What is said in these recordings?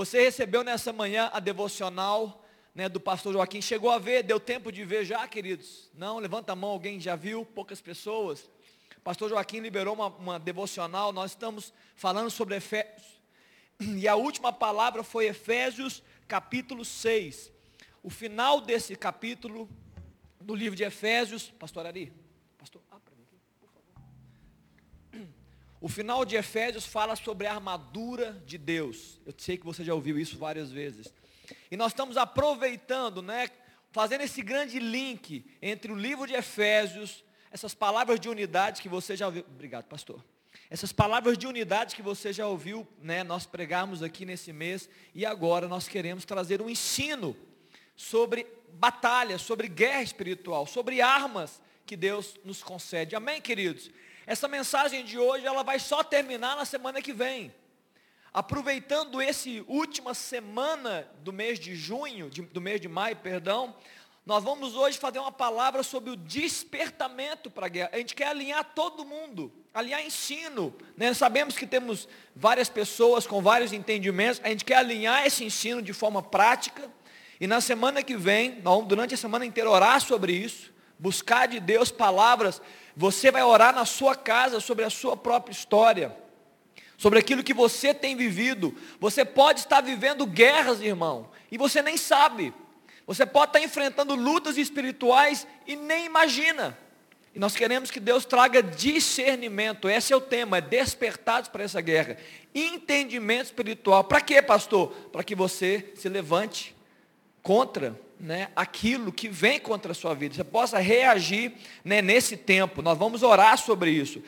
Você recebeu nessa manhã a devocional né, do pastor Joaquim. Chegou a ver? Deu tempo de ver já, queridos? Não? Levanta a mão, alguém já viu? Poucas pessoas. Pastor Joaquim liberou uma, uma devocional. Nós estamos falando sobre Efésios. E a última palavra foi Efésios capítulo 6. O final desse capítulo do livro de Efésios, pastor Ari, O final de Efésios fala sobre a armadura de Deus. Eu sei que você já ouviu isso várias vezes. E nós estamos aproveitando, né, fazendo esse grande link entre o livro de Efésios, essas palavras de unidade que você já ouviu. Obrigado, pastor. Essas palavras de unidade que você já ouviu, né, nós pregarmos aqui nesse mês, e agora nós queremos trazer um ensino sobre batalha, sobre guerra espiritual, sobre armas que Deus nos concede. Amém, queridos? Essa mensagem de hoje, ela vai só terminar na semana que vem. Aproveitando esse última semana do mês de junho, de, do mês de maio, perdão, nós vamos hoje fazer uma palavra sobre o despertamento para a guerra. A gente quer alinhar todo mundo, alinhar ensino. Né? Sabemos que temos várias pessoas com vários entendimentos. A gente quer alinhar esse ensino de forma prática. E na semana que vem, durante a semana inteira, orar sobre isso. Buscar de Deus palavras. Você vai orar na sua casa sobre a sua própria história. Sobre aquilo que você tem vivido. Você pode estar vivendo guerras, irmão. E você nem sabe. Você pode estar enfrentando lutas espirituais e nem imagina. E nós queremos que Deus traga discernimento. Esse é o tema, é despertados para essa guerra. Entendimento espiritual. Para quê, pastor? Para que você se levante contra né, aquilo que vem contra a sua vida. Você possa reagir né, nesse tempo. Nós vamos orar sobre isso.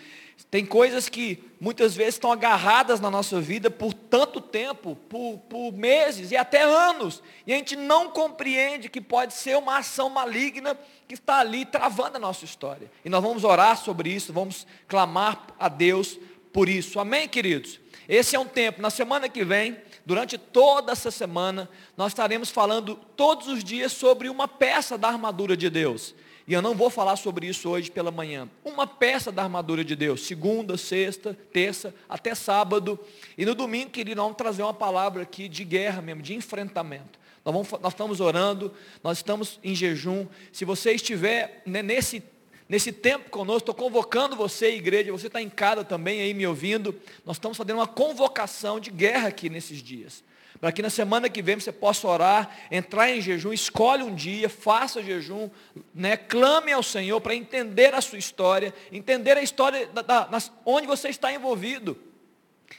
Tem coisas que muitas vezes estão agarradas na nossa vida por tanto tempo, por, por, meses e até anos, e a gente não compreende que pode ser uma ação maligna que está ali travando a nossa história. E nós vamos orar sobre isso, vamos clamar a Deus por isso. Amém, queridos? Esse é um tempo, na semana que vem, durante toda essa semana, nós estaremos falando todos os dias sobre uma peça da armadura de Deus. E eu não vou falar sobre isso hoje pela manhã. Uma peça da armadura de Deus, segunda, sexta, terça, até sábado. E no domingo, querido, nós vamos trazer uma palavra aqui de guerra mesmo, de enfrentamento. Nós, vamos, nós estamos orando, nós estamos em jejum. Se você estiver né, nesse, nesse tempo conosco, estou convocando você, igreja, você está em casa também aí me ouvindo. Nós estamos fazendo uma convocação de guerra aqui nesses dias para que na semana que vem você possa orar, entrar em jejum, escolhe um dia, faça jejum, né, clame ao Senhor para entender a sua história, entender a história da, da, onde você está envolvido.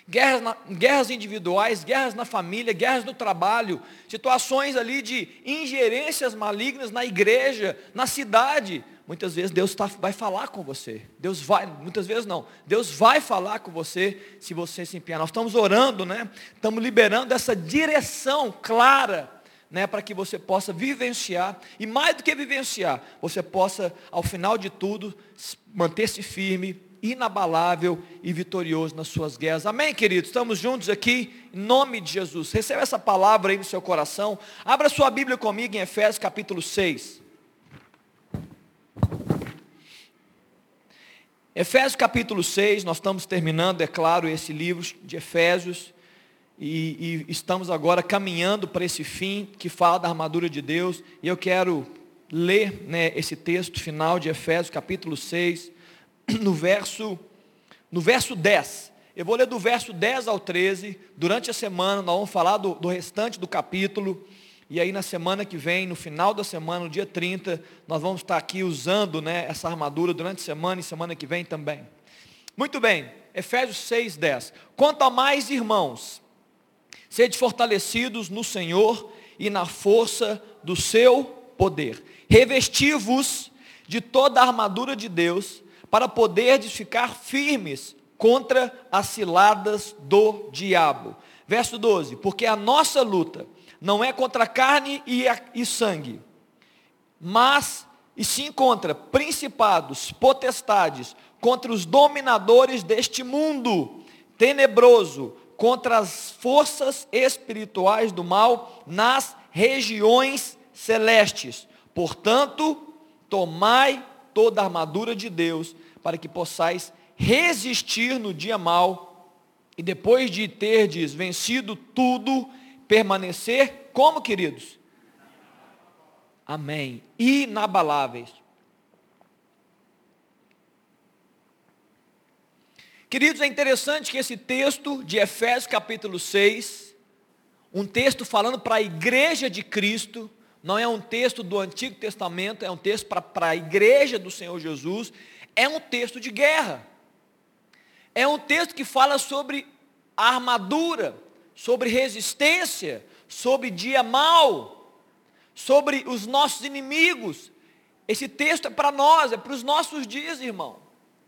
Guerras, na, guerras individuais, guerras na família, guerras no trabalho, situações ali de ingerências malignas na igreja, na cidade, muitas vezes Deus tá, vai falar com você. Deus vai, muitas vezes não. Deus vai falar com você se você se empenhar. Nós estamos orando, né? Estamos liberando essa direção clara, né? Para que você possa vivenciar. E mais do que vivenciar, você possa, ao final de tudo, manter-se firme, inabalável e vitorioso nas suas guerras. Amém, queridos? Estamos juntos aqui, em nome de Jesus. Receba essa palavra aí no seu coração. Abra sua Bíblia comigo em Efésios capítulo 6. Efésios capítulo 6, nós estamos terminando, é claro, esse livro de Efésios, e, e, estamos agora caminhando para esse fim que fala da armadura de Deus, e eu quero ler né, esse texto final de Efésios capítulo 6, no verso, no verso 10. Eu vou ler do verso 10 ao 13, durante a semana nós vamos falar do, do restante do capítulo, e aí na semana que vem, no final da semana, no dia 30, nós vamos estar aqui usando né, essa armadura durante a semana e semana que vem também. Muito bem, Efésios 6, 10. Quanto a mais irmãos, sede fortalecidos no Senhor e na força do seu poder. Revesti-vos de toda a armadura de Deus, para poderdes ficar firmes contra as ciladas do diabo. Verso 12, porque a nossa luta não é contra carne e, e sangue, mas e sim contra principados, potestades, contra os dominadores deste mundo tenebroso, contra as forças espirituais do mal nas regiões celestes. Portanto, tomai toda a armadura de Deus, para que possais resistir no dia mal, e depois de terdes vencido tudo, permanecer como, queridos? Amém. Inabaláveis. Queridos, é interessante que esse texto de Efésios capítulo 6, um texto falando para a igreja de Cristo, não é um texto do Antigo Testamento, é um texto para a igreja do Senhor Jesus, é um texto de guerra. É um texto que fala sobre armadura, sobre resistência, sobre dia mal, sobre os nossos inimigos. Esse texto é para nós, é para os nossos dias, irmão.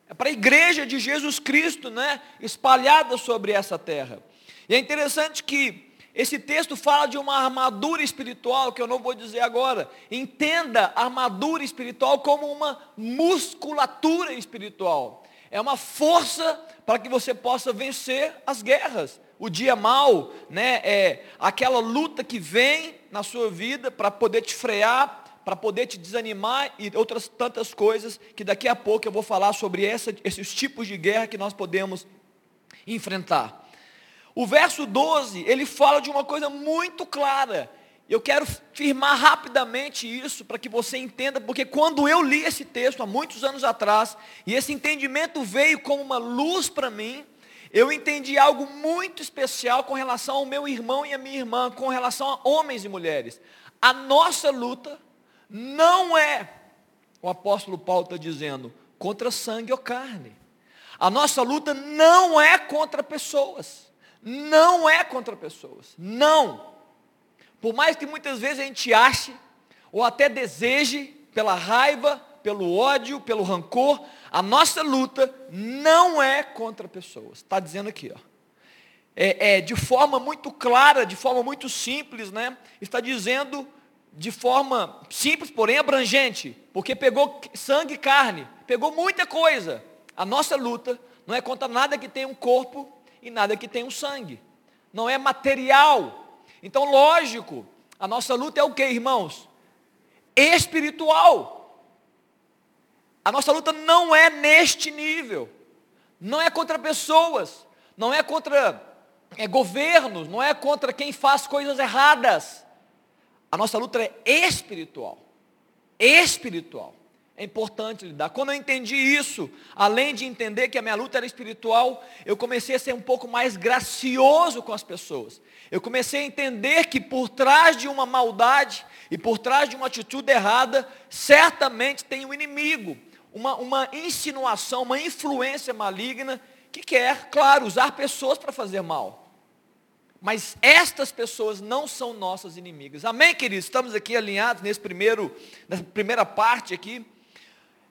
É para a igreja de Jesus Cristo, né? Espalhada sobre essa terra. E é interessante que esse texto fala de uma armadura espiritual, que eu não vou dizer agora. Entenda armadura espiritual como uma musculatura espiritual. É uma força para que você possa vencer as guerras. O dia mal, né, é aquela luta que vem na sua vida para poder te frear, para poder te desanimar e outras tantas coisas que daqui a pouco eu vou falar sobre essa, esses tipos de guerra que nós podemos enfrentar. O verso 12, ele fala de uma coisa muito clara. Eu quero firmar rapidamente isso para que você entenda, porque quando eu li esse texto há muitos anos atrás, e esse entendimento veio como uma luz para mim, eu entendi algo muito especial com relação ao meu irmão e a minha irmã, com relação a homens e mulheres. A nossa luta não é, o apóstolo Paulo está dizendo, contra sangue ou carne. A nossa luta não é contra pessoas. Não é contra pessoas. Não. Por mais que muitas vezes a gente ache, ou até deseje, pela raiva, pelo ódio, pelo rancor, a nossa luta não é contra pessoas. Está dizendo aqui, ó. É, é, de forma muito clara, de forma muito simples, né? Está dizendo de forma simples, porém abrangente, porque pegou sangue e carne, pegou muita coisa. A nossa luta não é contra nada que tenha um corpo e nada que tenha um sangue. Não é material. Então, lógico, a nossa luta é o que, irmãos? Espiritual. A nossa luta não é neste nível. Não é contra pessoas. Não é contra é, governos. Não é contra quem faz coisas erradas a nossa luta é espiritual. Espiritual. É importante lidar. Quando eu entendi isso, além de entender que a minha luta era espiritual, eu comecei a ser um pouco mais gracioso com as pessoas. Eu comecei a entender que por trás de uma maldade e por trás de uma atitude errada, certamente tem um inimigo, uma, uma insinuação, uma influência maligna que quer, claro, usar pessoas para fazer mal. Mas estas pessoas não são nossas inimigas. Amém, queridos? Estamos aqui alinhados nesse primeiro, nessa primeira parte aqui.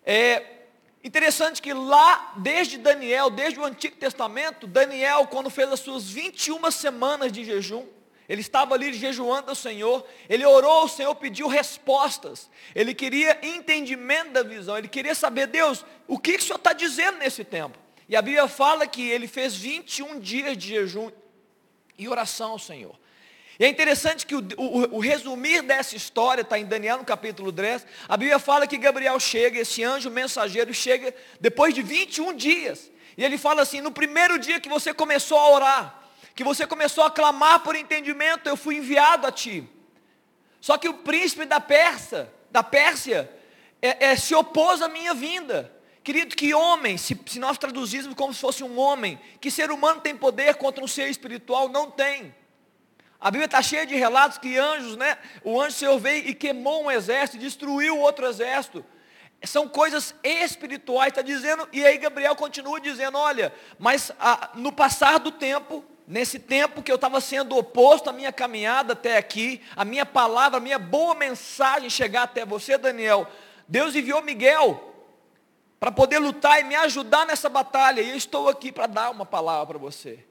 É interessante que lá, desde Daniel, desde o Antigo Testamento, Daniel, quando fez as suas 21 semanas de jejum, ele estava ali jejuando ao Senhor, ele orou ao Senhor, pediu respostas, ele queria entendimento da visão, ele queria saber, Deus, o que, que o Senhor está dizendo nesse tempo? E a Bíblia fala que ele fez 21 dias de jejum e oração ao Senhor. E é interessante que o, o, o resumir dessa história está em Daniel no capítulo 10. A Bíblia fala que Gabriel chega, esse anjo mensageiro chega depois de 21 dias. E ele fala assim: no primeiro dia que você começou a orar, que você começou a clamar por entendimento, eu fui enviado a ti. Só que o príncipe da Pérsia, da Pérsia, é, é, se opôs à minha vinda. Querido, que homem, se, se nós traduzíssemos como se fosse um homem, que ser humano tem poder contra um ser espiritual? Não tem. A Bíblia está cheia de relatos que anjos, né? O anjo Senhor veio e queimou um exército, destruiu outro exército. São coisas espirituais, está dizendo, e aí Gabriel continua dizendo, olha, mas a, no passar do tempo, nesse tempo que eu estava sendo oposto à minha caminhada até aqui, a minha palavra, a minha boa mensagem chegar até você, Daniel, Deus enviou Miguel para poder lutar e me ajudar nessa batalha. E eu estou aqui para dar uma palavra para você.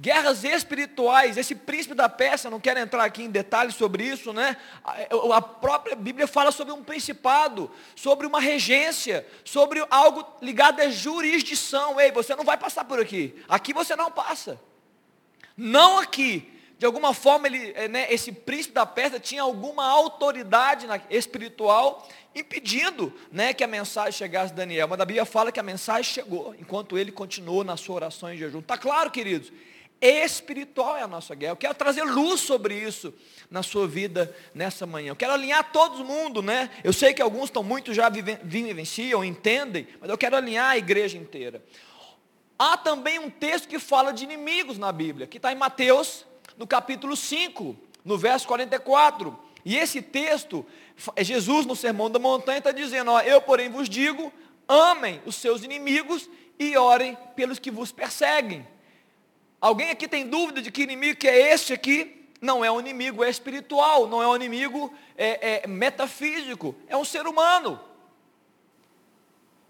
Guerras espirituais, esse príncipe da Pérsia, não quero entrar aqui em detalhes sobre isso, né? A própria Bíblia fala sobre um principado, sobre uma regência, sobre algo ligado à jurisdição. Ei, você não vai passar por aqui. Aqui você não passa. Não aqui. De alguma forma, ele, né, esse príncipe da Pérsia tinha alguma autoridade espiritual impedindo né, que a mensagem chegasse a Daniel. Mas a Bíblia fala que a mensagem chegou, enquanto ele continuou na sua oração em jejum. Está claro, queridos? Espiritual é a nossa guerra. Eu quero trazer luz sobre isso na sua vida nessa manhã. Eu quero alinhar todo mundo, né? Eu sei que alguns estão muito já vivenciam, entendem, mas eu quero alinhar a igreja inteira. Há também um texto que fala de inimigos na Bíblia, que está em Mateus, no capítulo 5, no verso 44. E esse texto, é Jesus no Sermão da Montanha está dizendo, ó, eu porém vos digo, amem os seus inimigos e orem pelos que vos perseguem. Alguém aqui tem dúvida de que inimigo que é este aqui? Não é um inimigo é espiritual, não é um inimigo é, é, metafísico, é um ser humano.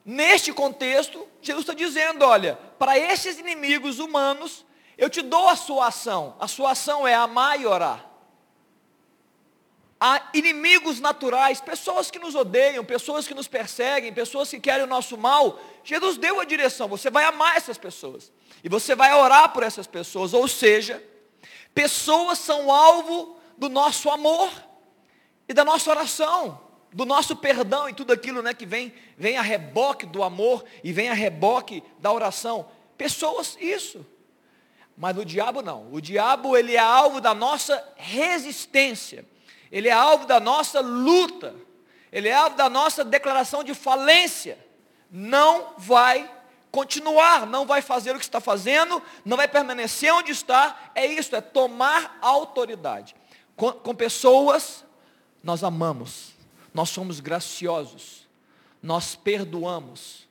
Neste contexto, Jesus está dizendo, olha, para esses inimigos humanos, eu te dou a sua ação. A sua ação é amar e orar. Há inimigos naturais, pessoas que nos odeiam, pessoas que nos perseguem, pessoas que querem o nosso mal. Jesus deu a direção, você vai amar essas pessoas. E você vai orar por essas pessoas. Ou seja, pessoas são alvo do nosso amor e da nossa oração, do nosso perdão e tudo aquilo né, que vem, vem a reboque do amor e vem a reboque da oração. Pessoas, isso. Mas o diabo não. O diabo ele é alvo da nossa resistência. Ele é alvo da nossa luta. Ele é alvo da nossa declaração de falência. Não vai continuar, não vai fazer o que está fazendo, não vai permanecer onde está. É isso, é tomar autoridade. Com, com pessoas, nós amamos, nós somos graciosos, nós perdoamos.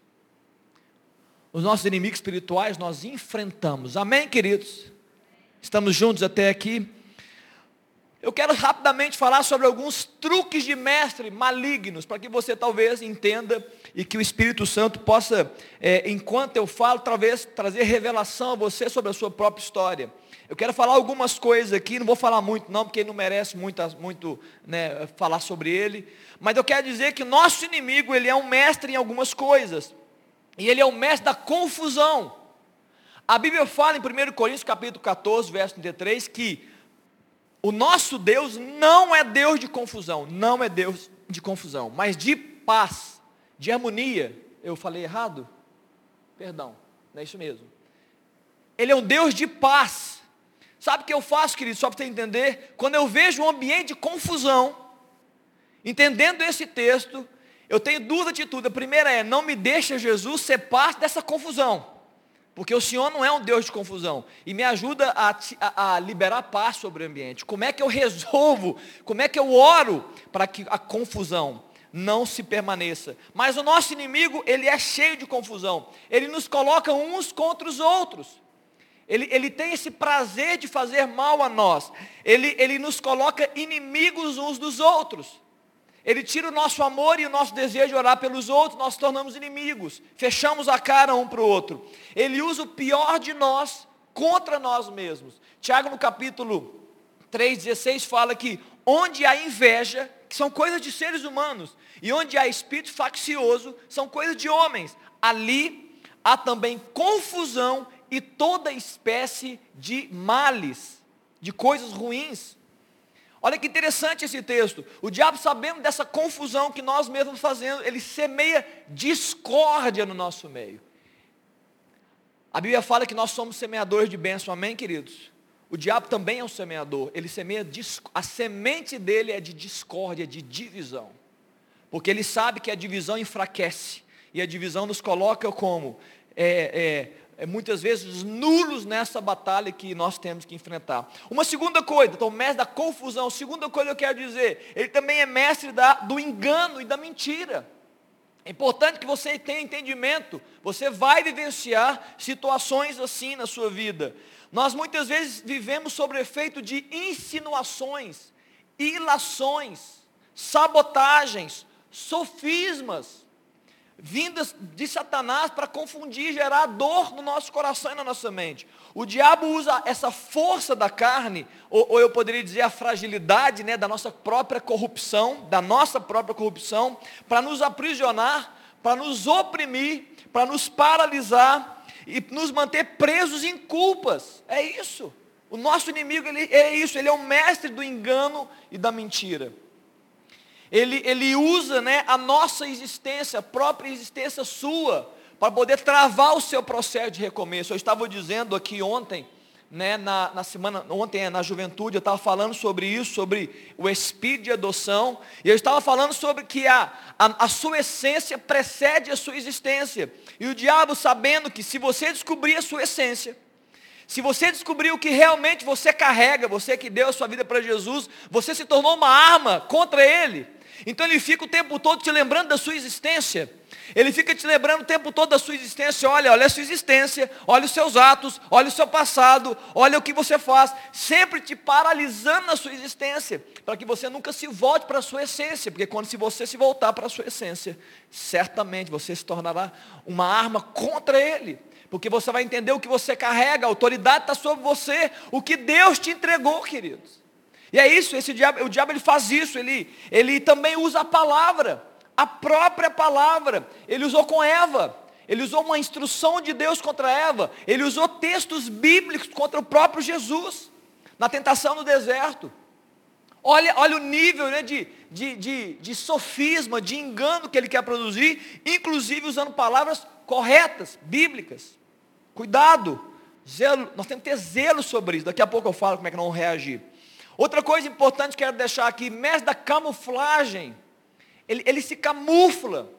Os nossos inimigos espirituais nós enfrentamos. Amém, queridos? Estamos juntos até aqui. Eu quero rapidamente falar sobre alguns truques de mestre malignos, para que você talvez entenda e que o Espírito Santo possa, é, enquanto eu falo, talvez trazer revelação a você sobre a sua própria história. Eu quero falar algumas coisas aqui, não vou falar muito não, porque ele não merece muito, muito né, falar sobre ele, mas eu quero dizer que nosso inimigo, ele é um mestre em algumas coisas, e ele é um mestre da confusão. A Bíblia fala em 1 Coríntios capítulo 14, verso 33, que o nosso Deus não é Deus de confusão, não é Deus de confusão, mas de paz, de harmonia. Eu falei errado? Perdão, não é isso mesmo. Ele é um Deus de paz. Sabe o que eu faço, querido, só para você entender? Quando eu vejo um ambiente de confusão, entendendo esse texto, eu tenho duas atitudes. A primeira é, não me deixa Jesus ser parte dessa confusão. Porque o Senhor não é um Deus de confusão. E me ajuda a, a, a, liberar paz sobre o ambiente. Como é que eu resolvo? Como é que eu oro para que a confusão não se permaneça? Mas o nosso inimigo, ele é cheio de confusão. Ele nos coloca uns contra os outros. Ele, ele tem esse prazer de fazer mal a nós. Ele, ele nos coloca inimigos uns dos outros. Ele tira o nosso amor e o nosso desejo de orar pelos outros, nós tornamos inimigos, fechamos a cara um para o outro. Ele usa o pior de nós contra nós mesmos. Tiago no capítulo 3,16 fala que onde há inveja, que são coisas de seres humanos, e onde há espírito faccioso, são coisas de homens. Ali há também confusão e toda espécie de males, de coisas ruins. Olha que interessante esse texto. O diabo, sabendo dessa confusão que nós mesmos fazemos, ele semeia discórdia no nosso meio. A Bíblia fala que nós somos semeadores de bênção, amém, queridos? O diabo também é um semeador. Ele semeia, a semente dele é de discórdia, de divisão. Porque ele sabe que a divisão enfraquece. E a divisão nos coloca como? É, é, é, muitas vezes nulos nessa batalha que nós temos que enfrentar. Uma segunda coisa, então mestre da confusão, segunda coisa que eu quero dizer, ele também é mestre da, do engano e da mentira. É importante que você tenha entendimento, você vai vivenciar situações assim na sua vida. Nós muitas vezes vivemos sob efeito de insinuações, ilações, sabotagens, sofismas, vindas de Satanás para confundir, gerar dor no nosso coração e na nossa mente. O diabo usa essa força da carne, ou, ou eu poderia dizer a fragilidade né, da nossa própria corrupção, da nossa própria corrupção, para nos aprisionar, para nos oprimir, para nos paralisar e nos manter presos em culpas. É isso. O nosso inimigo ele, é isso, ele é o mestre do engano e da mentira. Ele, ele usa né, a nossa existência, a própria existência sua, para poder travar o seu processo de recomeço. Eu estava dizendo aqui ontem, né, na, na semana, ontem na juventude, eu estava falando sobre isso, sobre o espírito de adoção, e eu estava falando sobre que a, a, a, sua essência precede a sua existência, e o diabo sabendo que se você descobrir a sua essência, se você descobrir o que realmente você carrega, você que deu a sua vida para Jesus, você se tornou uma arma contra ele, então ele fica o tempo todo te lembrando da sua existência, ele fica te lembrando o tempo todo da sua existência. Olha, olha a sua existência, olha os seus atos, olha o seu passado, olha o que você faz. Sempre te paralisando na sua existência, para que você nunca se volte para a sua essência. Porque quando se você se voltar para a sua essência, certamente você se tornará uma arma contra ele. Porque você vai entender o que você carrega, a autoridade está sobre você, o que Deus te entregou, queridos. E é isso, esse diabo, o diabo ele faz isso, ele, ele também usa a palavra a própria palavra. Ele usou com Eva. Ele usou uma instrução de Deus contra Eva. Ele usou textos bíblicos contra o próprio Jesus. Na tentação no deserto. Olha, olha o nível né, de, de, de, de sofisma, de engano que ele quer produzir, inclusive usando palavras corretas, bíblicas. Cuidado, zelo, nós temos que ter zelo sobre isso. Daqui a pouco eu falo como é que não reagir. Outra coisa importante que quero deixar aqui, mestre da camuflagem ele, ele se camufla,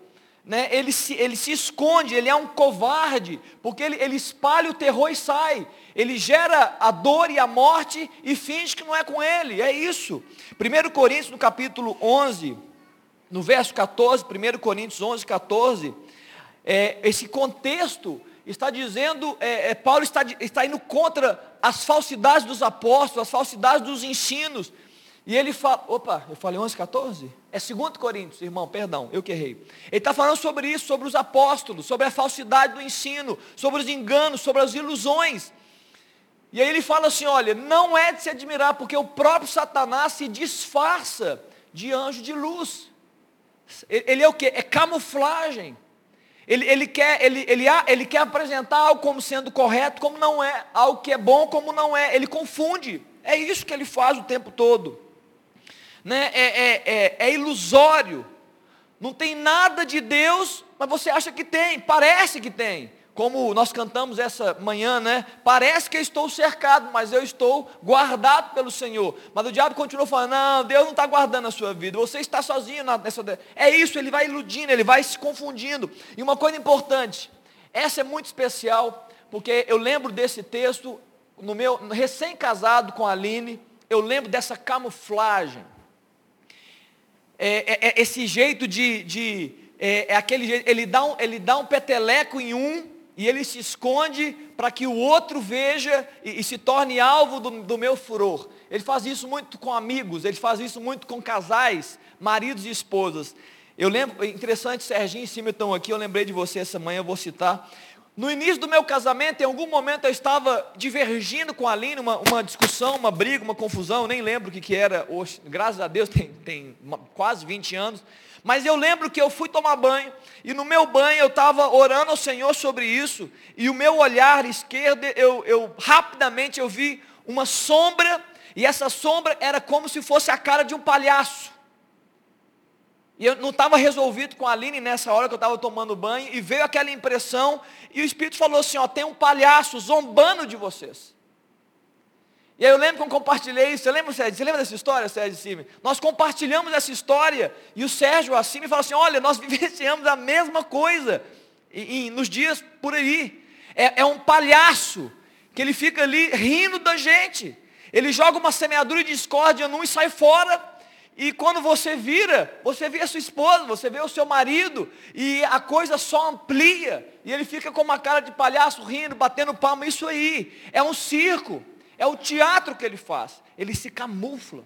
né? ele, se, ele se esconde, ele é um covarde, porque ele, ele espalha o terror e sai. Ele gera a dor e a morte e finge que não é com ele, é isso. 1 Coríntios, no capítulo 11, no verso 14, 1 Coríntios 11, 14, é, esse contexto está dizendo, é, é, Paulo está, está indo contra as falsidades dos apóstolos, as falsidades dos ensinos, e ele fala, opa, eu falei 11, 14? É 2 Coríntios, irmão, perdão, eu que errei. Ele está falando sobre isso, sobre os apóstolos, sobre a falsidade do ensino, sobre os enganos, sobre as ilusões. E aí ele fala assim, olha, não é de se admirar, porque o próprio Satanás se disfarça de anjo de luz. Ele é o que? É camuflagem. Ele, ele, quer, ele, ele, ele quer apresentar algo como sendo correto, como não é. Algo que é bom, como não é. Ele confunde. É isso que ele faz o tempo todo né, é, é, é, é ilusório. Não tem nada de Deus, mas você acha que tem, parece que tem. Como nós cantamos essa manhã, né? Parece que estou cercado, mas eu estou guardado pelo Senhor. Mas o diabo continua falando: não, Deus não está guardando a sua vida, você está sozinho nessa. É isso, ele vai iludindo, ele vai se confundindo. E uma coisa importante, essa é muito especial, porque eu lembro desse texto, no meu recém-casado com a Aline, eu lembro dessa camuflagem é, é, é, esse jeito de, de é, é, aquele jeito, ele dá, um, ele dá um peteleco em um e ele se esconde para que o outro veja e, e se torne alvo do, do, meu furor. Ele faz isso muito com amigos, ele faz isso muito com casais, maridos e esposas. Eu lembro, interessante, Serginho e aqui, eu lembrei de você essa manhã, eu vou citar. No início do meu casamento, em algum momento eu estava divergindo com a Aline, uma, uma discussão, uma briga, uma confusão, nem lembro o que, que era, hoje, graças a Deus tem, tem quase 20 anos, mas eu lembro que eu fui tomar banho, e no meu banho eu estava orando ao Senhor sobre isso, e o meu olhar esquerdo, eu, eu rapidamente eu vi uma sombra, e essa sombra era como se fosse a cara de um palhaço. E eu não estava resolvido com a Aline nessa hora que eu estava tomando banho, e veio aquela impressão, e o Espírito falou assim, ó, tem um palhaço zombando de vocês. E aí eu lembro que eu compartilhei isso, você lembra, Sérgio? Você lembra dessa história, Sérgio Cime? Nós compartilhamos essa história, e o Sérgio assim me falou assim, olha, nós vivenciamos a mesma coisa, e, e nos dias por aí. É, é um palhaço, que ele fica ali rindo da gente. Ele joga uma semeadura de discórdia num e sai fora, e quando você vira, você vê a sua esposa, você vê o seu marido, e a coisa só amplia, e ele fica com uma cara de palhaço rindo, batendo palma, isso aí, é um circo, é o teatro que ele faz, ele se camufla.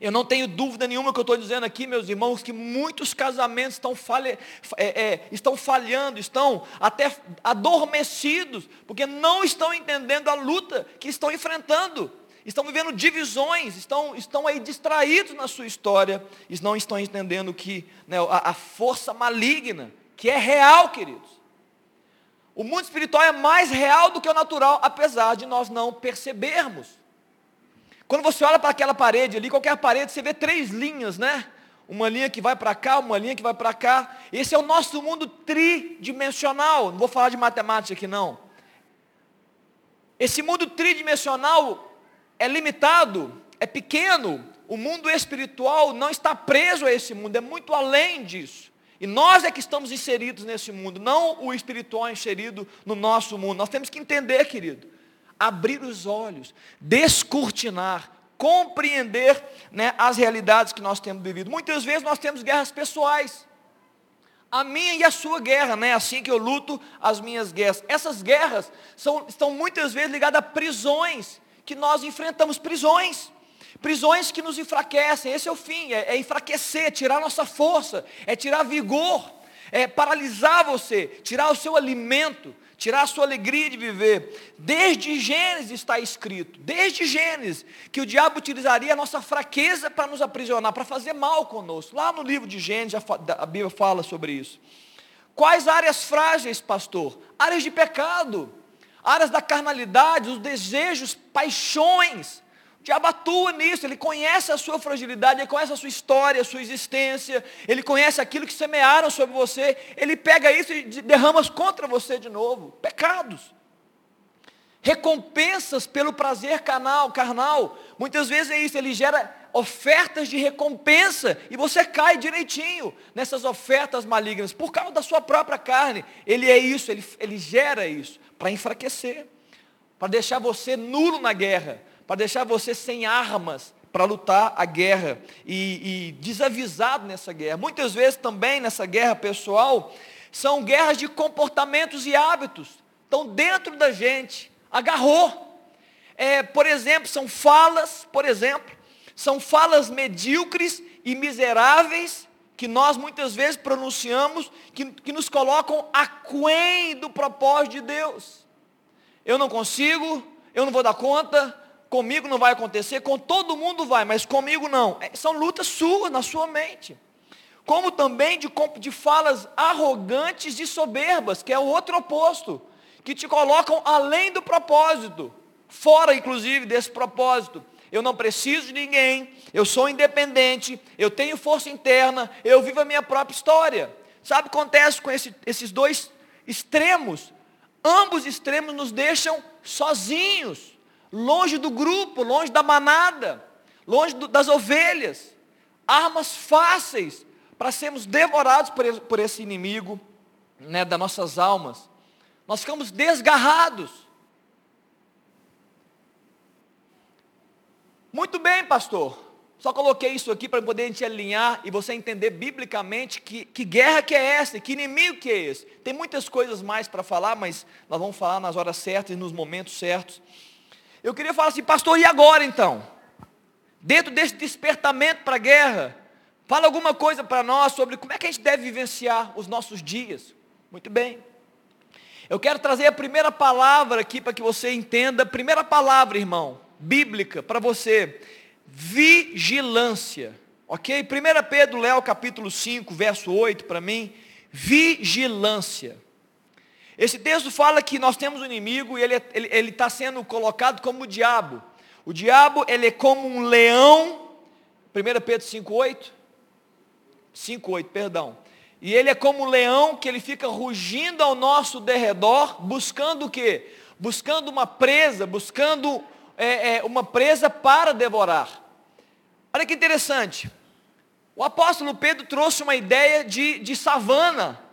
Eu não tenho dúvida nenhuma que eu estou dizendo aqui, meus irmãos, que muitos casamentos estão, falha, é, é, estão falhando, estão até adormecidos, porque não estão entendendo a luta que estão enfrentando estão vivendo divisões, estão, estão aí distraídos na sua história, e não estão entendendo que né, a, a força maligna, que é real, queridos. O mundo espiritual é mais real do que o natural, apesar de nós não percebermos. Quando você olha para aquela parede ali, qualquer parede, você vê três linhas, né? Uma linha que vai para cá, uma linha que vai para cá. Esse é o nosso mundo tridimensional. Não vou falar de matemática aqui não. Esse mundo tridimensional é limitado, é pequeno. O mundo espiritual não está preso a esse mundo, é muito além disso. E nós é que estamos inseridos nesse mundo, não o espiritual inserido no nosso mundo. Nós temos que entender, querido, abrir os olhos, descortinar, compreender né, as realidades que nós temos vivido. Muitas vezes nós temos guerras pessoais. A minha e a sua guerra, né? Assim que eu luto as minhas guerras. Essas guerras são, estão muitas vezes ligadas a prisões que nós enfrentamos prisões. Prisões que nos enfraquecem, esse é o fim, é, é enfraquecer, tirar nossa força, é tirar vigor, é paralisar você, tirar o seu alimento, tirar a sua alegria de viver. Desde Gênesis está escrito, desde Gênesis, que o diabo utilizaria a nossa fraqueza para nos aprisionar, para fazer mal conosco. Lá no livro de Gênesis, a Bíblia fala sobre isso. Quais áreas frágeis, pastor? Áreas de pecado, áreas da carnalidade, os desejos, paixões diabo atua nisso, ele conhece a sua fragilidade, ele conhece a sua história, a sua existência, ele conhece aquilo que semearam sobre você, ele pega isso e derrama contra você de novo. Pecados. Recompensas pelo prazer carnal, carnal. Muitas vezes é isso, ele gera ofertas de recompensa e você cai direitinho nessas ofertas malignas por causa da sua própria carne. Ele é isso, ele, ele gera isso para enfraquecer, para deixar você nulo na guerra para deixar você sem armas para lutar a guerra e, e desavisado nessa guerra. Muitas vezes também nessa guerra pessoal, são guerras de comportamentos e hábitos. Estão dentro da gente, agarrou. É, por exemplo, são falas, por exemplo, são falas medíocres e miseráveis que nós muitas vezes pronunciamos, que, que nos colocam aquém do propósito de Deus. Eu não consigo, eu não vou dar conta, comigo não vai acontecer, com todo mundo vai, mas comigo não. É, são lutas suas na sua mente. Como também de, de falas arrogantes e soberbas, que é o outro oposto, que te colocam além do propósito, fora inclusive desse propósito. Eu não preciso de ninguém, eu sou independente, eu tenho força interna, eu vivo a minha própria história. Sabe o que acontece com esse, esses dois extremos? Ambos extremos nos deixam sozinhos longe do grupo, longe da manada, longe do, das ovelhas, armas fáceis para sermos devorados por, por esse inimigo né, das nossas almas. Nós ficamos desgarrados. Muito bem, pastor. Só coloquei isso aqui para poder gente alinhar e você entender biblicamente que, que guerra que é essa, que inimigo que é esse. Tem muitas coisas mais para falar, mas nós vamos falar nas horas certas e nos momentos certos. Eu queria falar assim, pastor, e agora então? Dentro desse despertamento para a guerra, fala alguma coisa para nós sobre como é que a gente deve vivenciar os nossos dias. Muito bem. Eu quero trazer a primeira palavra aqui para que você entenda, primeira palavra, irmão, bíblica para você. Vigilância. Ok? 1 Pedro, Léo, capítulo 5, verso 8, para mim. Vigilância. Esse texto fala que nós temos um inimigo e ele está ele, ele tá sendo colocado como o diabo. O diabo, ele é como um leão, 1 Pedro 5,8, 5,8, perdão. E ele é como um leão que ele fica rugindo ao nosso derredor, buscando o quê? Buscando uma presa, buscando é, é, uma presa para devorar. Olha que interessante. O apóstolo Pedro trouxe uma ideia de, de savana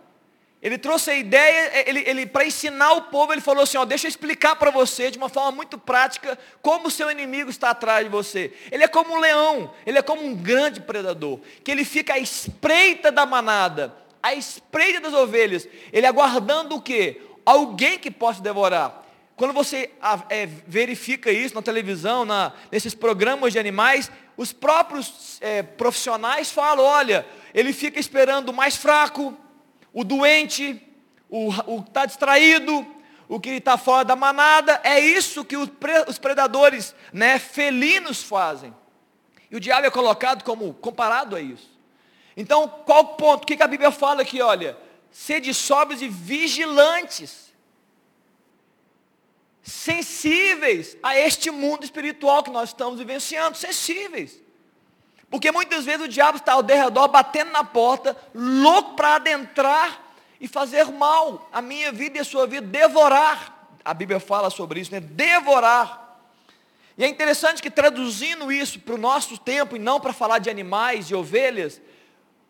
ele trouxe a ideia, ele, ele para ensinar o povo, ele falou assim, ó, deixa eu explicar para você de uma forma muito prática como o seu inimigo está atrás de você. Ele é como um leão, ele é como um grande predador, que ele fica à espreita da manada, à espreita das ovelhas, ele aguardando o quê? Alguém que possa devorar. Quando você é, verifica isso na televisão, na, nesses programas de animais, os próprios é, profissionais falam, olha, ele fica esperando o mais fraco, o doente, o que está distraído, o que está fora da manada, é isso que os predadores né, felinos fazem. E o diabo é colocado como comparado a isso. Então, qual o ponto? O que, que a Bíblia fala aqui? Olha, sede sóbrios e vigilantes, sensíveis a este mundo espiritual que nós estamos vivenciando, sensíveis. Porque muitas vezes o diabo está ao derredor, batendo na porta, louco para adentrar e fazer mal à minha vida e à sua vida, devorar, a Bíblia fala sobre isso, né? Devorar. E é interessante que traduzindo isso para o nosso tempo, e não para falar de animais e ovelhas,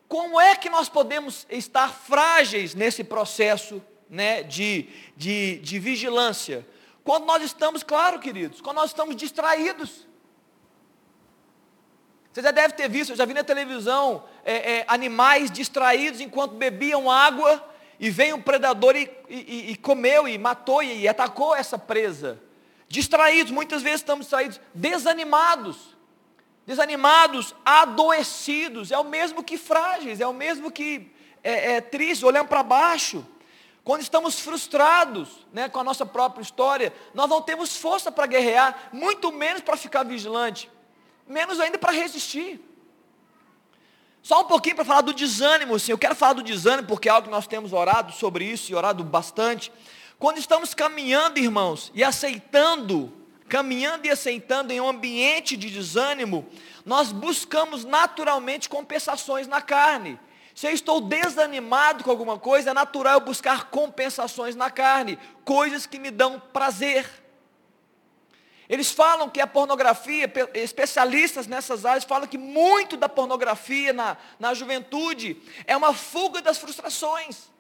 como é que nós podemos estar frágeis nesse processo né, de, de, de vigilância? Quando nós estamos, claro, queridos, quando nós estamos distraídos. Você já deve ter visto, eu já vi na televisão é, é, animais distraídos enquanto bebiam água e veio um predador e, e, e comeu e matou e, e atacou essa presa. Distraídos, muitas vezes estamos distraídos, desanimados. Desanimados, adoecidos, é o mesmo que frágeis, é o mesmo que é, é triste, olhando para baixo. Quando estamos frustrados né, com a nossa própria história, nós não temos força para guerrear, muito menos para ficar vigilante menos ainda para resistir. Só um pouquinho para falar do desânimo, assim. Eu quero falar do desânimo porque é algo que nós temos orado sobre isso e orado bastante. Quando estamos caminhando, irmãos, e aceitando, caminhando e aceitando em um ambiente de desânimo, nós buscamos naturalmente compensações na carne. Se eu estou desanimado com alguma coisa, é natural eu buscar compensações na carne, coisas que me dão prazer. Eles falam que a pornografia, especialistas nessas áreas falam que muito da pornografia na, na juventude é uma fuga das frustrações.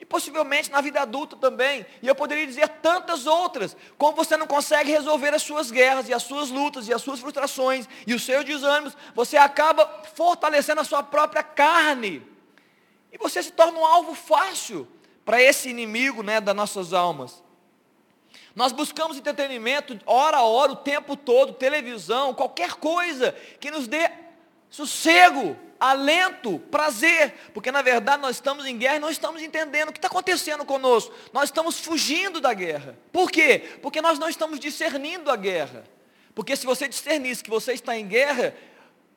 E possivelmente na vida adulta também. E eu poderia dizer tantas outras. Como você não consegue resolver as suas guerras, e as suas lutas, e as suas frustrações, e os seus desânimos, você acaba fortalecendo a sua própria carne. E você se torna um alvo fácil para esse inimigo né, das nossas almas. Nós buscamos entretenimento hora a hora, o tempo todo, televisão, qualquer coisa que nos dê sossego, alento, prazer, porque na verdade nós estamos em guerra e não estamos entendendo o que está acontecendo conosco. Nós estamos fugindo da guerra. Por quê? Porque nós não estamos discernindo a guerra. Porque se você discernisse que você está em guerra,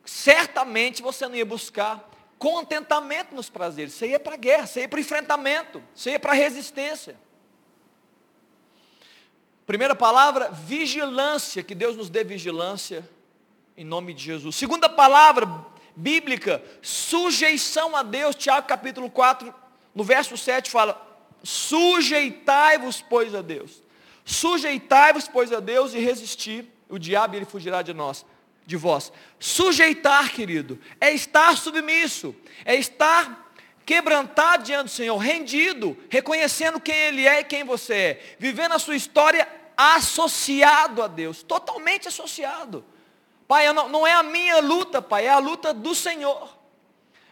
certamente você não ia buscar contentamento nos prazeres. Você ia para a guerra, você ia para o enfrentamento, você ia para a resistência. Primeira palavra, vigilância, que Deus nos dê vigilância, em nome de Jesus. Segunda palavra bíblica, sujeição a Deus, Tiago capítulo 4, no verso 7 fala, sujeitai-vos, pois, a Deus. Sujeitai-vos, pois, a Deus e resistir, o diabo ele fugirá de nós, de vós. Sujeitar, querido, é estar submisso, é estar quebrantado diante do Senhor, rendido, reconhecendo quem Ele é e quem você é, vivendo a sua história associado a Deus, totalmente associado. Pai, não, não é a minha luta, Pai, é a luta do Senhor.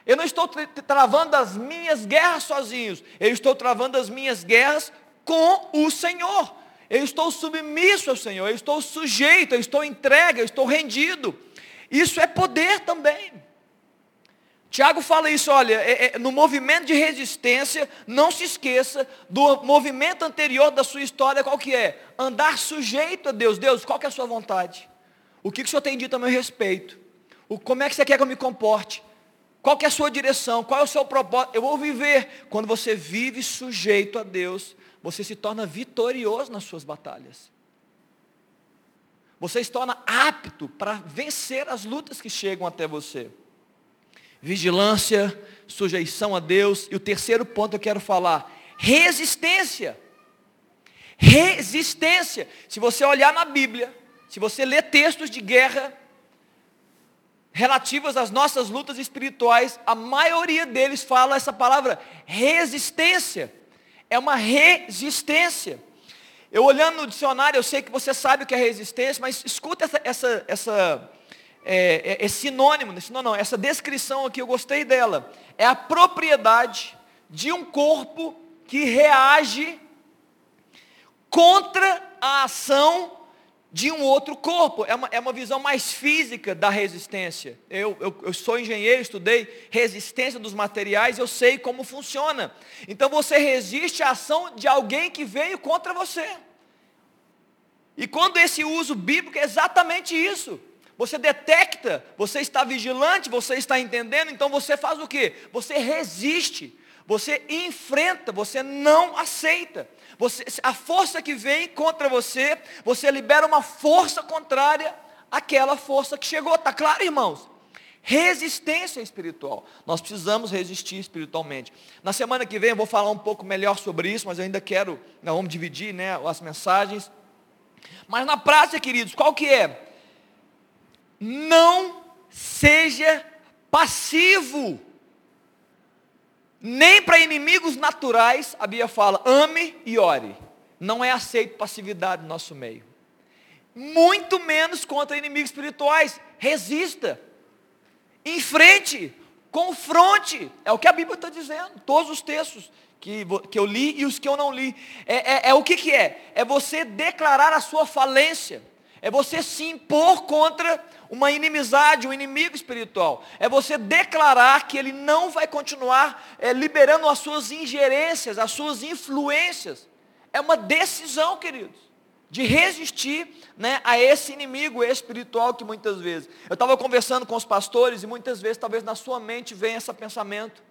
Eu não estou travando as minhas guerras sozinhos, eu estou travando as minhas guerras com o Senhor. Eu estou submisso ao Senhor, eu estou sujeito, eu estou entregue, eu estou rendido. Isso é poder também. Tiago fala isso, olha, é, é, no movimento de resistência, não se esqueça do movimento anterior da sua história, qual que é? Andar sujeito a Deus. Deus, qual que é a sua vontade? O que, que o Senhor tem dito a meu respeito? O, como é que você quer que eu me comporte? Qual que é a sua direção? Qual é o seu propósito? Eu vou viver. Quando você vive sujeito a Deus, você se torna vitorioso nas suas batalhas. Você se torna apto para vencer as lutas que chegam até você vigilância, sujeição a Deus. E o terceiro ponto eu quero falar, resistência. Resistência. Se você olhar na Bíblia, se você ler textos de guerra relativos às nossas lutas espirituais, a maioria deles fala essa palavra resistência. É uma resistência. Eu olhando no dicionário, eu sei que você sabe o que é resistência, mas escuta essa, essa, essa é, é, é sinônimo, não, não, essa descrição aqui eu gostei dela. É a propriedade de um corpo que reage contra a ação de um outro corpo. É uma, é uma visão mais física da resistência. Eu, eu, eu sou engenheiro, estudei resistência dos materiais, eu sei como funciona. Então você resiste à ação de alguém que veio contra você. E quando esse uso bíblico é exatamente isso. Você detecta, você está vigilante, você está entendendo, então você faz o quê? Você resiste, você enfrenta, você não aceita. Você, a força que vem contra você, você libera uma força contrária àquela força que chegou. Está claro, irmãos? resistência espiritual. Nós precisamos resistir espiritualmente. Na semana que vem eu vou falar um pouco melhor sobre isso, mas eu ainda quero, nós vamos dividir né, as mensagens. Mas na prática, queridos, qual que é? Não seja passivo. Nem para inimigos naturais, a Bíblia fala, ame e ore. Não é aceito passividade no nosso meio. Muito menos contra inimigos espirituais. Resista. Enfrente. Confronte. É o que a Bíblia está dizendo. Todos os textos que, que eu li e os que eu não li. É, é, é o que, que é? É você declarar a sua falência. É você se impor contra uma inimizade, um inimigo espiritual. É você declarar que ele não vai continuar é, liberando as suas ingerências, as suas influências. É uma decisão, queridos, de resistir né, a esse inimigo espiritual que muitas vezes. Eu estava conversando com os pastores e muitas vezes, talvez na sua mente venha esse pensamento.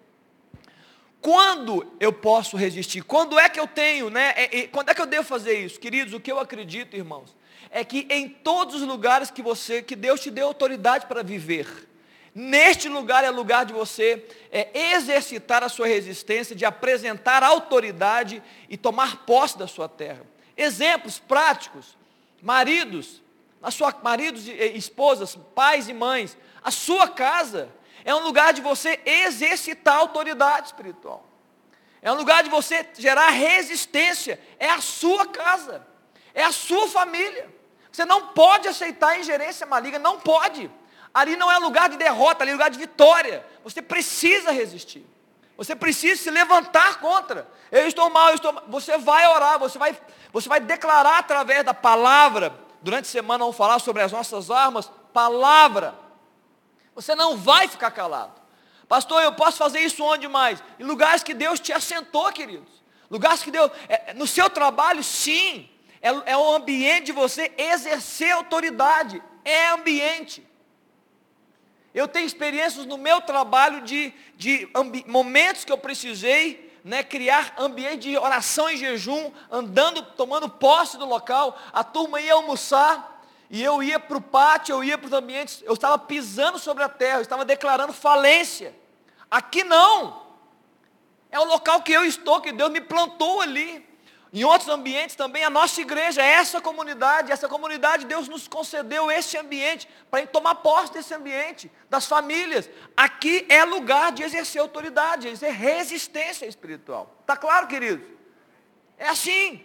Quando eu posso resistir? Quando é que eu tenho, né? Quando é que eu devo fazer isso? Queridos, o que eu acredito, irmãos, é que em todos os lugares que você, que Deus te deu autoridade para viver, neste lugar é lugar de você é, exercitar a sua resistência, de apresentar autoridade e tomar posse da sua terra. Exemplos práticos, maridos, a sua, maridos e esposas, pais e mães, a sua casa é um lugar de você exercitar autoridade espiritual. É um lugar de você gerar resistência. É a sua casa. É a sua família. Você não pode aceitar a ingerência maligna, não pode. Ali não é lugar de derrota, ali é lugar de vitória. Você precisa resistir. Você precisa se levantar contra. Eu estou mal, eu estou mal. Você vai orar, você vai, você vai declarar através da palavra. Durante a semana vamos falar sobre as nossas armas. Palavra. Você não vai ficar calado. Pastor, eu posso fazer isso onde mais? Em lugares que Deus te assentou, queridos. Lugares que Deus. É, no seu trabalho, sim é, é o ambiente de você exercer autoridade, é ambiente. Eu tenho experiências no meu trabalho de, de momentos que eu precisei né, criar ambiente de oração e jejum, andando, tomando posse do local, a turma ia almoçar, e eu ia para o pátio, eu ia para os ambientes, eu estava pisando sobre a terra, eu estava declarando falência. Aqui não. É o local que eu estou, que Deus me plantou ali. Em outros ambientes também, a nossa igreja, essa comunidade, essa comunidade, Deus nos concedeu esse ambiente, para tomar posse desse ambiente, das famílias. Aqui é lugar de exercer autoridade, exercer resistência espiritual. Está claro, querido? É assim.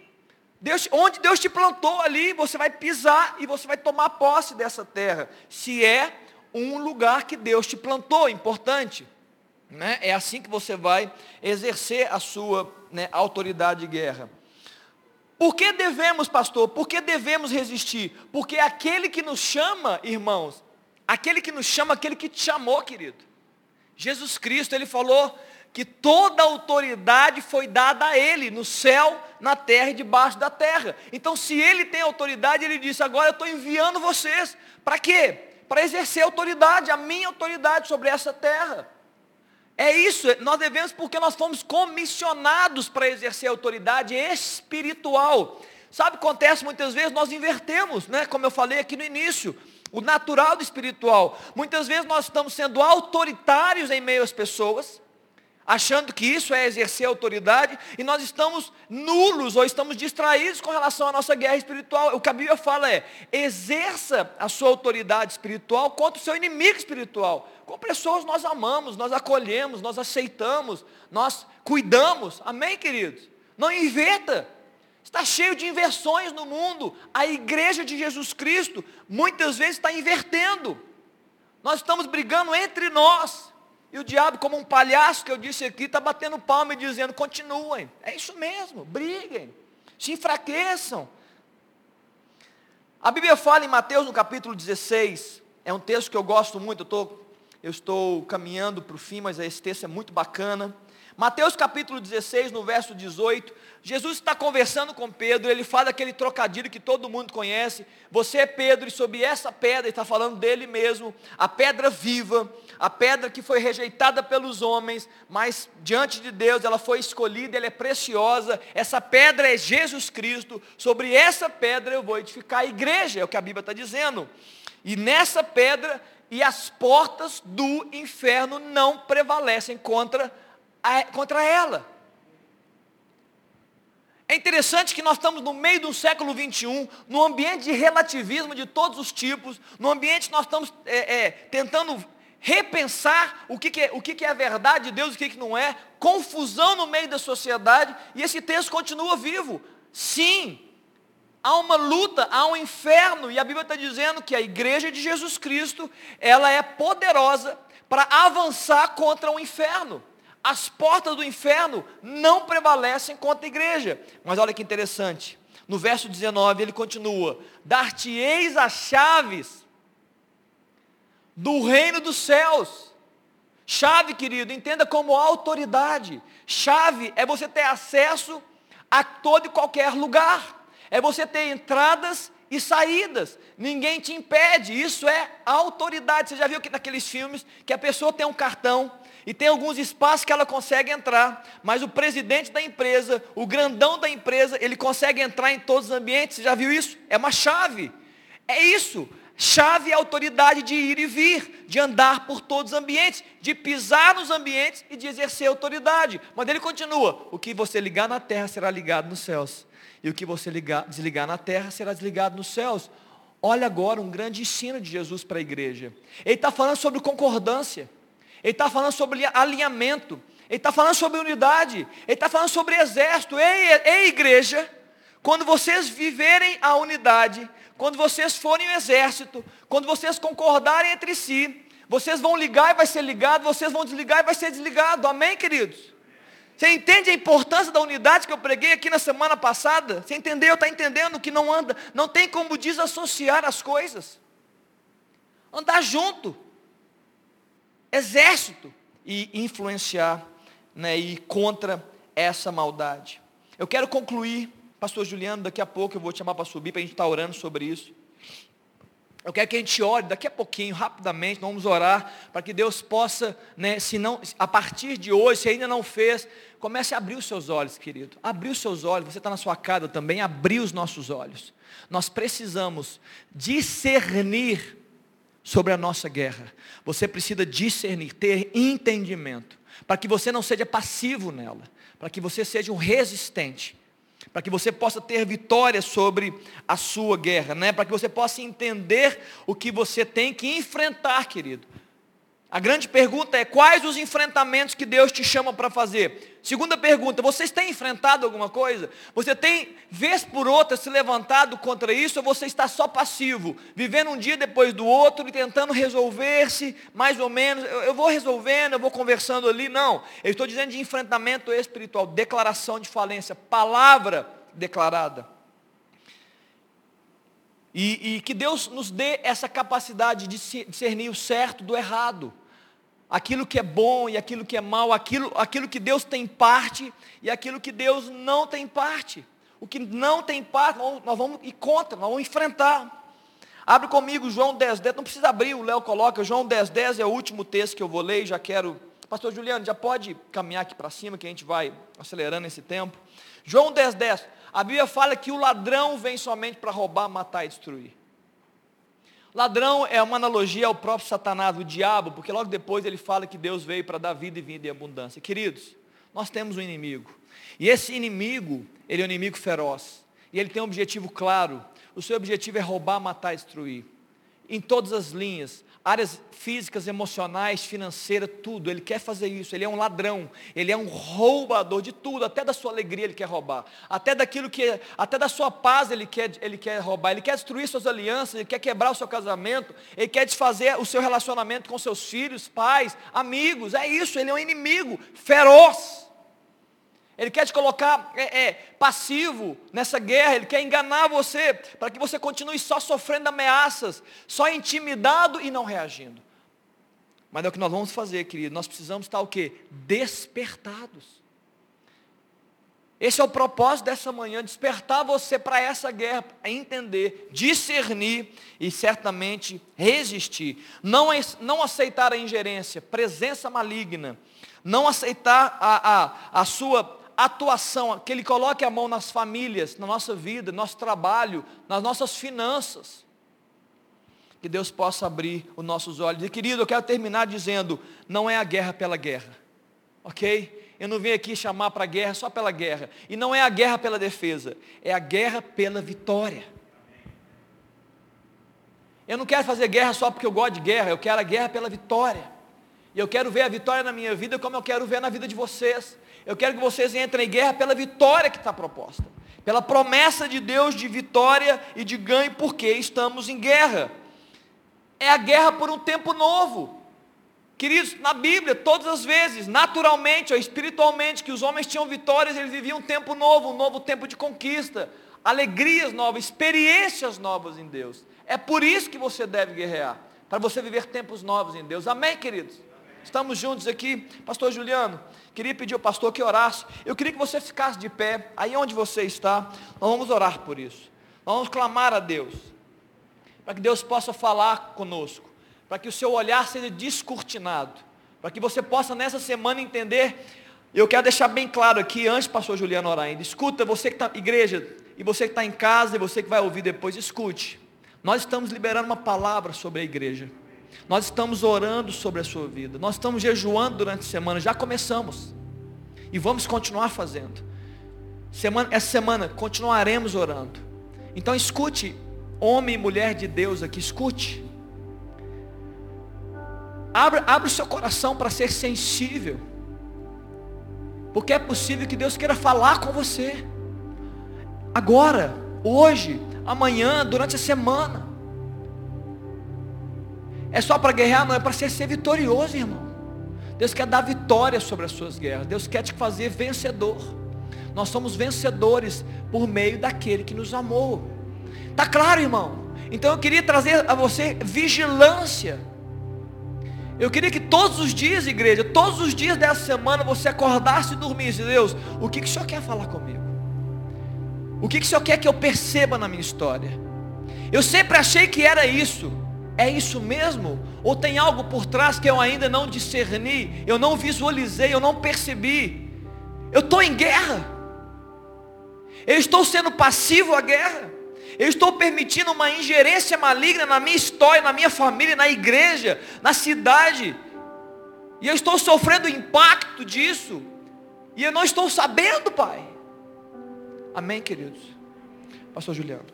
Deus, onde Deus te plantou ali, você vai pisar e você vai tomar posse dessa terra. Se é um lugar que Deus te plantou, importante. Né? É assim que você vai exercer a sua né, autoridade de guerra. Por que devemos, pastor? Por que devemos resistir? Porque aquele que nos chama, irmãos, aquele que nos chama, aquele que te chamou, querido. Jesus Cristo, ele falou que toda autoridade foi dada a ele, no céu, na terra e debaixo da terra. Então, se ele tem autoridade, ele disse: agora eu estou enviando vocês. Para quê? Para exercer autoridade, a minha autoridade sobre essa terra. É isso, nós devemos porque nós fomos comissionados para exercer autoridade espiritual. Sabe, acontece muitas vezes, nós invertemos, né? Como eu falei aqui no início, o natural do espiritual. Muitas vezes nós estamos sendo autoritários em meio às pessoas, achando que isso é exercer autoridade, e nós estamos nulos ou estamos distraídos com relação à nossa guerra espiritual. O que a Bíblia fala é: exerça a sua autoridade espiritual contra o seu inimigo espiritual. Com pessoas nós amamos, nós acolhemos, nós aceitamos, nós cuidamos. Amém, queridos? Não inverta. Está cheio de inversões no mundo. A igreja de Jesus Cristo muitas vezes está invertendo. Nós estamos brigando entre nós. E o diabo, como um palhaço que eu disse aqui, está batendo palma e dizendo: continuem. É isso mesmo, briguem, se enfraqueçam. A Bíblia fala em Mateus no capítulo 16, é um texto que eu gosto muito, eu, tô, eu estou caminhando para o fim, mas esse texto é muito bacana. Mateus capítulo 16, no verso 18, Jesus está conversando com Pedro, ele fala aquele trocadilho que todo mundo conhece. Você é Pedro, e sob essa pedra, está falando dele mesmo, a pedra viva, a pedra que foi rejeitada pelos homens, mas diante de Deus ela foi escolhida, ela é preciosa. Essa pedra é Jesus Cristo. Sobre essa pedra eu vou edificar a igreja, é o que a Bíblia está dizendo. E nessa pedra e as portas do inferno não prevalecem contra, a, contra ela. É interessante que nós estamos no meio do século 21, num ambiente de relativismo de todos os tipos, num ambiente que nós estamos é, é, tentando repensar o que, que, é, o que, que é a verdade de Deus e o que, que não é, confusão no meio da sociedade, e esse texto continua vivo. Sim, há uma luta, há um inferno, e a Bíblia está dizendo que a igreja de Jesus Cristo, ela é poderosa para avançar contra o inferno as portas do inferno não prevalecem contra a igreja. Mas olha que interessante. No verso 19 ele continua: Dar-te-eis as chaves do reino dos céus. Chave, querido, entenda como autoridade. Chave é você ter acesso a todo e qualquer lugar. É você ter entradas e saídas. Ninguém te impede. Isso é autoridade. Você já viu que naqueles filmes que a pessoa tem um cartão e tem alguns espaços que ela consegue entrar, mas o presidente da empresa, o grandão da empresa, ele consegue entrar em todos os ambientes. Você já viu isso? É uma chave. É isso. Chave é autoridade de ir e vir, de andar por todos os ambientes, de pisar nos ambientes e de exercer autoridade. Mas ele continua: o que você ligar na terra será ligado nos céus, e o que você ligar, desligar na terra será desligado nos céus. Olha agora um grande ensino de Jesus para a igreja. Ele está falando sobre concordância. Ele está falando sobre alinhamento. Ele está falando sobre unidade. Ele está falando sobre exército. Ei, ei, igreja, quando vocês viverem a unidade, quando vocês forem o exército, quando vocês concordarem entre si, vocês vão ligar e vai ser ligado, vocês vão desligar e vai ser desligado. Amém, queridos? Você entende a importância da unidade que eu preguei aqui na semana passada? Você entendeu? Está entendendo que não anda, não tem como desassociar as coisas. Andar junto exército e influenciar né, e contra essa maldade. Eu quero concluir, pastor Juliano, daqui a pouco eu vou te chamar para subir, para a gente estar tá orando sobre isso. Eu quero que a gente ore daqui a pouquinho, rapidamente, vamos orar, para que Deus possa, né, se não, a partir de hoje, se ainda não fez, comece a abrir os seus olhos, querido. Abrir os seus olhos, você está na sua casa também, abrir os nossos olhos. Nós precisamos discernir sobre a nossa guerra. Você precisa discernir, ter entendimento, para que você não seja passivo nela, para que você seja um resistente, para que você possa ter vitória sobre a sua guerra, né? para que você possa entender o que você tem que enfrentar, querido. A grande pergunta é: quais os enfrentamentos que Deus te chama para fazer? Segunda pergunta: vocês têm enfrentado alguma coisa? Você tem, vez por outra, se levantado contra isso ou você está só passivo, vivendo um dia depois do outro e tentando resolver-se, mais ou menos? Eu, eu vou resolvendo, eu vou conversando ali. Não, eu estou dizendo de enfrentamento espiritual, declaração de falência, palavra declarada. E, e, que Deus nos dê essa capacidade de discernir o certo do errado aquilo que é bom e aquilo que é mal, aquilo, aquilo que Deus tem parte e aquilo que Deus não tem parte. O que não tem parte, nós vamos ir contra, nós vamos enfrentar. Abre comigo João 10, 10, não precisa abrir, o Léo coloca, João 10, 10 é o último texto que eu vou ler, já quero, pastor Juliano, já pode caminhar aqui para cima, que a gente vai acelerando esse tempo. João 10, 10, a Bíblia fala que o ladrão vem somente para roubar, matar e destruir. Ladrão é uma analogia ao próprio Satanás, o diabo, porque logo depois ele fala que Deus veio para dar vida e vida em abundância. Queridos, nós temos um inimigo. E esse inimigo, ele é um inimigo feroz. E ele tem um objetivo claro. O seu objetivo é roubar, matar e destruir. Em todas as linhas áreas físicas, emocionais, financeiras, tudo. Ele quer fazer isso. Ele é um ladrão. Ele é um roubador de tudo. Até da sua alegria ele quer roubar. Até daquilo que, até da sua paz ele quer, ele quer roubar. Ele quer destruir suas alianças. Ele quer quebrar o seu casamento. Ele quer desfazer o seu relacionamento com seus filhos, pais, amigos. É isso. Ele é um inimigo feroz. Ele quer te colocar é, é, passivo nessa guerra, ele quer enganar você, para que você continue só sofrendo ameaças, só intimidado e não reagindo. Mas é o que nós vamos fazer, querido. Nós precisamos estar o quê? Despertados. Esse é o propósito dessa manhã, despertar você para essa guerra, entender, discernir e certamente resistir. Não, não aceitar a ingerência, presença maligna. Não aceitar a, a, a sua atuação, que Ele coloque a mão nas famílias, na nossa vida, no nosso trabalho, nas nossas finanças. Que Deus possa abrir os nossos olhos. E querido, eu quero terminar dizendo, não é a guerra pela guerra. Ok? Eu não vim aqui chamar para a guerra só pela guerra. E não é a guerra pela defesa, é a guerra pela vitória. Eu não quero fazer guerra só porque eu gosto de guerra, eu quero a guerra pela vitória. E eu quero ver a vitória na minha vida como eu quero ver na vida de vocês. Eu quero que vocês entrem em guerra pela vitória que está proposta. Pela promessa de Deus de vitória e de ganho, porque estamos em guerra. É a guerra por um tempo novo. Queridos, na Bíblia, todas as vezes, naturalmente ou espiritualmente, que os homens tinham vitórias, eles viviam um tempo novo, um novo tempo de conquista, alegrias novas, experiências novas em Deus. É por isso que você deve guerrear, para você viver tempos novos em Deus. Amém, queridos? Estamos juntos aqui. Pastor Juliano, queria pedir ao pastor que orasse. Eu queria que você ficasse de pé, aí onde você está. Nós vamos orar por isso. Nós vamos clamar a Deus para que Deus possa falar conosco, para que o seu olhar seja descortinado, para que você possa nessa semana entender. Eu quero deixar bem claro aqui, antes pastor Juliano orar ainda, escuta, você que está, igreja, e você que está em casa, e você que vai ouvir depois, escute. Nós estamos liberando uma palavra sobre a igreja. Nós estamos orando sobre a sua vida. Nós estamos jejuando durante a semana, já começamos. E vamos continuar fazendo. Semana, essa semana continuaremos orando. Então escute homem e mulher de Deus aqui, escute. Abra, abra o seu coração para ser sensível. Porque é possível que Deus queira falar com você. Agora, hoje, amanhã, durante a semana. É só para guerrear? Não, é para ser, ser vitorioso, irmão. Deus quer dar vitória sobre as suas guerras. Deus quer te fazer vencedor. Nós somos vencedores por meio daquele que nos amou. Tá claro, irmão? Então eu queria trazer a você vigilância. Eu queria que todos os dias, igreja, todos os dias dessa semana você acordasse e dormisse. Deus, o que, que o Senhor quer falar comigo? O que, que o Senhor quer que eu perceba na minha história? Eu sempre achei que era isso. É isso mesmo? Ou tem algo por trás que eu ainda não discerni, eu não visualizei, eu não percebi? Eu estou em guerra. Eu estou sendo passivo à guerra. Eu estou permitindo uma ingerência maligna na minha história, na minha família, na igreja, na cidade. E eu estou sofrendo o impacto disso. E eu não estou sabendo, Pai. Amém, queridos? Pastor Juliano.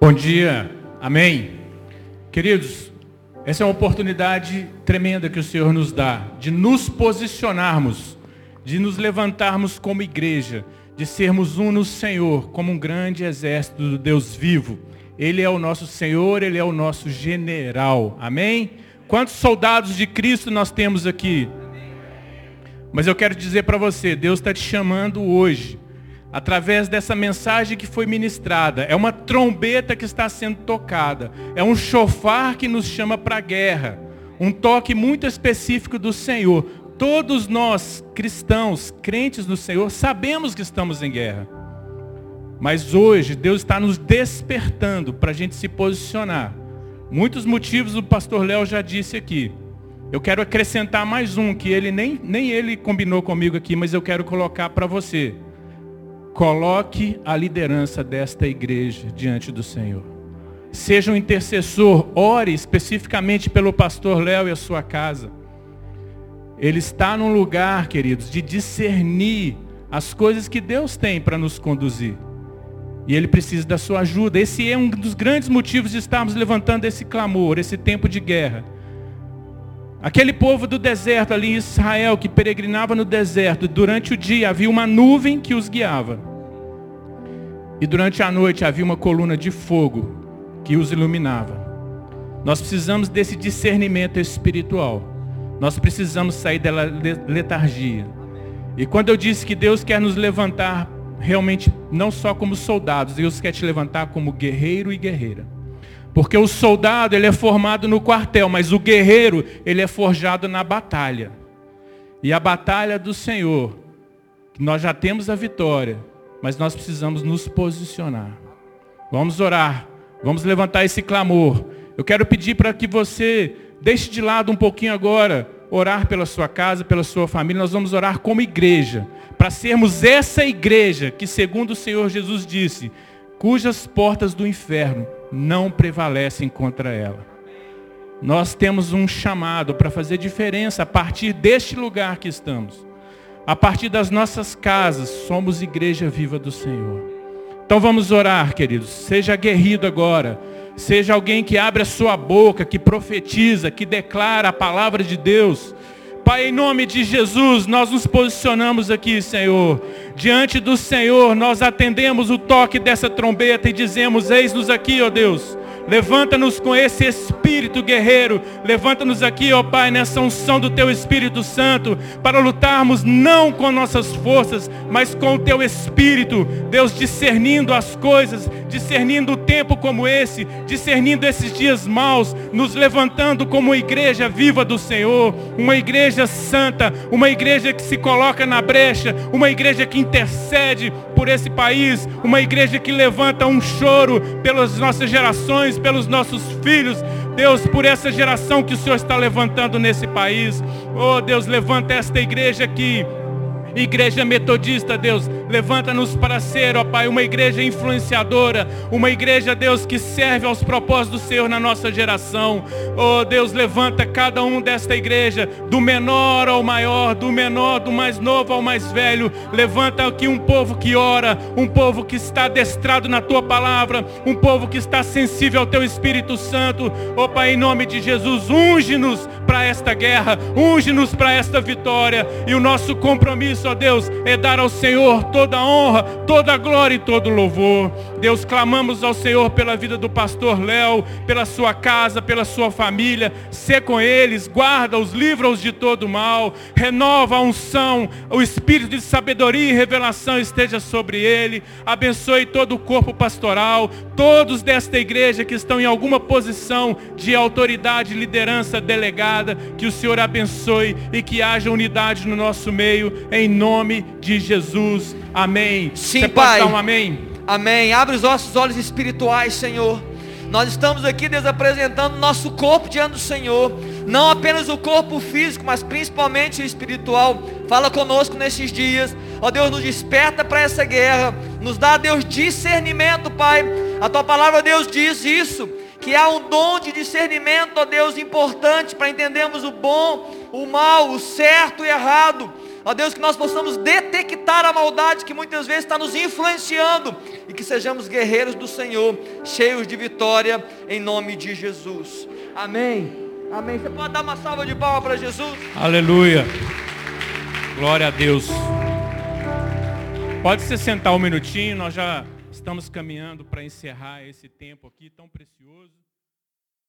Bom dia. Amém. Queridos, essa é uma oportunidade tremenda que o Senhor nos dá de nos posicionarmos, de nos levantarmos como igreja de sermos um no Senhor, como um grande exército do Deus vivo. Ele é o nosso Senhor, Ele é o nosso general. Amém? Quantos soldados de Cristo nós temos aqui? Mas eu quero dizer para você, Deus está te chamando hoje, através dessa mensagem que foi ministrada. É uma trombeta que está sendo tocada. É um chofar que nos chama para a guerra. Um toque muito específico do Senhor. Todos nós, cristãos, crentes no Senhor, sabemos que estamos em guerra. Mas hoje Deus está nos despertando para a gente se posicionar. Muitos motivos o pastor Léo já disse aqui. Eu quero acrescentar mais um, que ele nem, nem ele combinou comigo aqui, mas eu quero colocar para você. Coloque a liderança desta igreja diante do Senhor. Seja um intercessor, ore especificamente pelo pastor Léo e a sua casa. Ele está num lugar, queridos, de discernir as coisas que Deus tem para nos conduzir. E ele precisa da sua ajuda. Esse é um dos grandes motivos de estarmos levantando esse clamor, esse tempo de guerra. Aquele povo do deserto ali em Israel, que peregrinava no deserto, durante o dia havia uma nuvem que os guiava. E durante a noite havia uma coluna de fogo que os iluminava. Nós precisamos desse discernimento espiritual. Nós precisamos sair da letargia. E quando eu disse que Deus quer nos levantar realmente não só como soldados, Deus quer te levantar como guerreiro e guerreira. Porque o soldado, ele é formado no quartel, mas o guerreiro, ele é forjado na batalha. E a batalha do Senhor, nós já temos a vitória, mas nós precisamos nos posicionar. Vamos orar, vamos levantar esse clamor. Eu quero pedir para que você Deixe de lado um pouquinho agora orar pela sua casa, pela sua família. Nós vamos orar como igreja, para sermos essa igreja que, segundo o Senhor Jesus disse, cujas portas do inferno não prevalecem contra ela. nós temos um chamado para fazer diferença a partir deste lugar que estamos. A partir das nossas casas, somos igreja viva do Senhor. Então vamos orar, queridos. Seja aguerrido agora. Seja alguém que abre a sua boca, que profetiza, que declara a palavra de Deus. Pai, em nome de Jesus, nós nos posicionamos aqui, Senhor. Diante do Senhor, nós atendemos o toque dessa trombeta e dizemos: Eis-nos aqui, ó Deus. Levanta-nos com esse espírito guerreiro. Levanta-nos aqui, ó Pai, nessa unção do Teu Espírito Santo, para lutarmos não com nossas forças, mas com o Teu Espírito. Deus, discernindo as coisas, discernindo o tempo como esse, discernindo esses dias maus, nos levantando como igreja viva do Senhor, uma igreja santa, uma igreja que se coloca na brecha, uma igreja que intercede por esse país, uma igreja que levanta um choro pelas nossas gerações, pelos nossos filhos, Deus, por essa geração que o Senhor está levantando nesse país. Oh, Deus, levanta esta igreja aqui Igreja Metodista, Deus, levanta-nos para ser, ó Pai, uma igreja influenciadora, uma igreja, Deus, que serve aos propósitos do Senhor na nossa geração. Oh, Deus, levanta cada um desta igreja, do menor ao maior, do menor, do mais novo ao mais velho. Levanta aqui um povo que ora, um povo que está adestrado na tua palavra, um povo que está sensível ao teu Espírito Santo. Oh, Pai, em nome de Jesus, unge-nos para esta guerra, unge-nos para esta vitória. E o nosso compromisso ó Deus, é dar ao Senhor toda a honra, toda a glória e todo o louvor. Deus, clamamos ao Senhor pela vida do pastor Léo, pela sua casa, pela sua família. Sê com eles, guarda-os, livra-os de todo mal, renova a unção, o espírito de sabedoria e revelação esteja sobre ele. Abençoe todo o corpo pastoral, todos desta igreja que estão em alguma posição de autoridade, liderança delegada, que o Senhor abençoe e que haja unidade no nosso meio, em nome de Jesus. Amém. Sim, Você Pai. um amém? Amém. Abre os nossos olhos espirituais, Senhor. Nós estamos aqui, Deus, apresentando nosso corpo diante do Senhor. Não apenas o corpo físico, mas principalmente o espiritual. Fala conosco nesses dias. Ó Deus, nos desperta para essa guerra. Nos dá, Deus, discernimento, Pai. A tua palavra, Deus, diz isso. Que há um dom de discernimento, ó Deus, importante para entendermos o bom, o mal, o certo e errado. Ó Deus, que nós possamos detectar a maldade que muitas vezes está nos influenciando e que sejamos guerreiros do Senhor, cheios de vitória, em nome de Jesus. Amém. Amém. Você pode dar uma salva de palmas para Jesus? Aleluia. Glória a Deus. Pode se sentar um minutinho, nós já estamos caminhando para encerrar esse tempo aqui tão precioso.